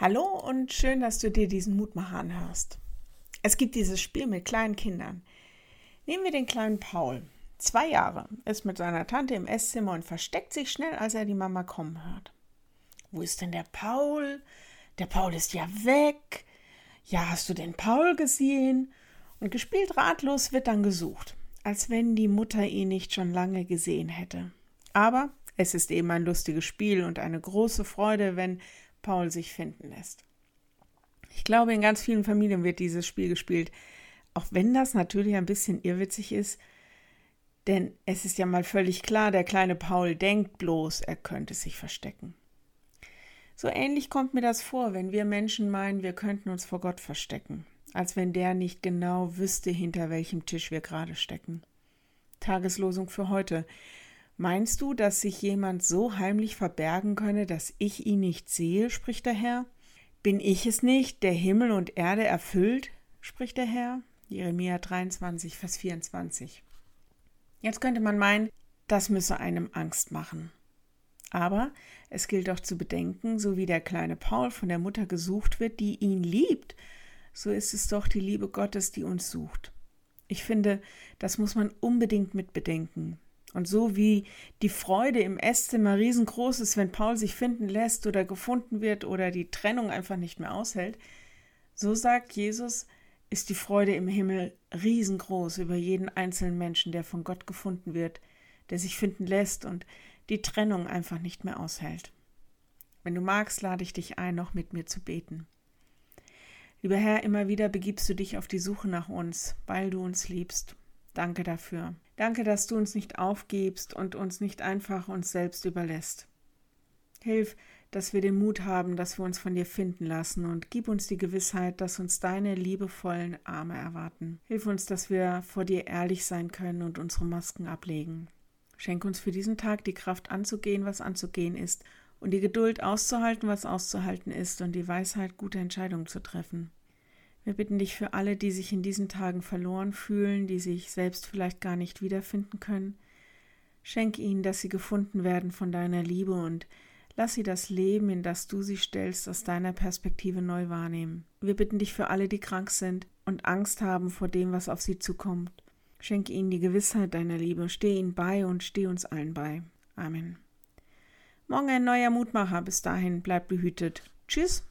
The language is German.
Hallo und schön, dass du dir diesen Mutmacher anhörst. Es gibt dieses Spiel mit kleinen Kindern. Nehmen wir den kleinen Paul. Zwei Jahre, ist mit seiner Tante im Esszimmer und versteckt sich schnell, als er die Mama kommen hört. Wo ist denn der Paul? Der Paul ist ja weg. Ja, hast du den Paul gesehen? Und gespielt ratlos wird dann gesucht, als wenn die Mutter ihn nicht schon lange gesehen hätte. Aber es ist eben ein lustiges Spiel und eine große Freude, wenn Paul sich finden lässt. Ich glaube, in ganz vielen Familien wird dieses Spiel gespielt, auch wenn das natürlich ein bisschen irrwitzig ist, denn es ist ja mal völlig klar, der kleine Paul denkt bloß, er könnte sich verstecken. So ähnlich kommt mir das vor, wenn wir Menschen meinen, wir könnten uns vor Gott verstecken, als wenn der nicht genau wüsste, hinter welchem Tisch wir gerade stecken. Tageslosung für heute. Meinst du, dass sich jemand so heimlich verbergen könne, dass ich ihn nicht sehe, spricht der Herr? Bin ich es nicht, der Himmel und Erde erfüllt, spricht der Herr? Jeremia 23, Vers 24. Jetzt könnte man meinen, das müsse einem Angst machen. Aber es gilt doch zu bedenken, so wie der kleine Paul von der Mutter gesucht wird, die ihn liebt, so ist es doch die Liebe Gottes, die uns sucht. Ich finde, das muss man unbedingt mit bedenken. Und so wie die Freude im Esszimmer riesengroß ist, wenn Paul sich finden lässt oder gefunden wird oder die Trennung einfach nicht mehr aushält, so sagt Jesus, ist die Freude im Himmel riesengroß über jeden einzelnen Menschen, der von Gott gefunden wird, der sich finden lässt und die Trennung einfach nicht mehr aushält. Wenn du magst, lade ich dich ein, noch mit mir zu beten. Lieber Herr, immer wieder begibst du dich auf die Suche nach uns, weil du uns liebst. Danke dafür. Danke, dass du uns nicht aufgibst und uns nicht einfach uns selbst überlässt. Hilf, dass wir den Mut haben, dass wir uns von dir finden lassen und gib uns die Gewissheit, dass uns deine liebevollen Arme erwarten. Hilf uns, dass wir vor dir ehrlich sein können und unsere Masken ablegen. Schenk uns für diesen Tag die Kraft anzugehen, was anzugehen ist, und die Geduld auszuhalten, was auszuhalten ist, und die Weisheit, gute Entscheidungen zu treffen. Wir bitten dich für alle, die sich in diesen Tagen verloren fühlen, die sich selbst vielleicht gar nicht wiederfinden können. Schenk ihnen, dass sie gefunden werden von deiner Liebe und lass sie das Leben, in das du sie stellst, aus deiner Perspektive neu wahrnehmen. Wir bitten dich für alle, die krank sind und Angst haben vor dem, was auf sie zukommt. Schenke ihnen die Gewissheit deiner Liebe, steh ihnen bei und steh uns allen bei. Amen. Morgen ein neuer Mutmacher. Bis dahin, bleib behütet. Tschüss.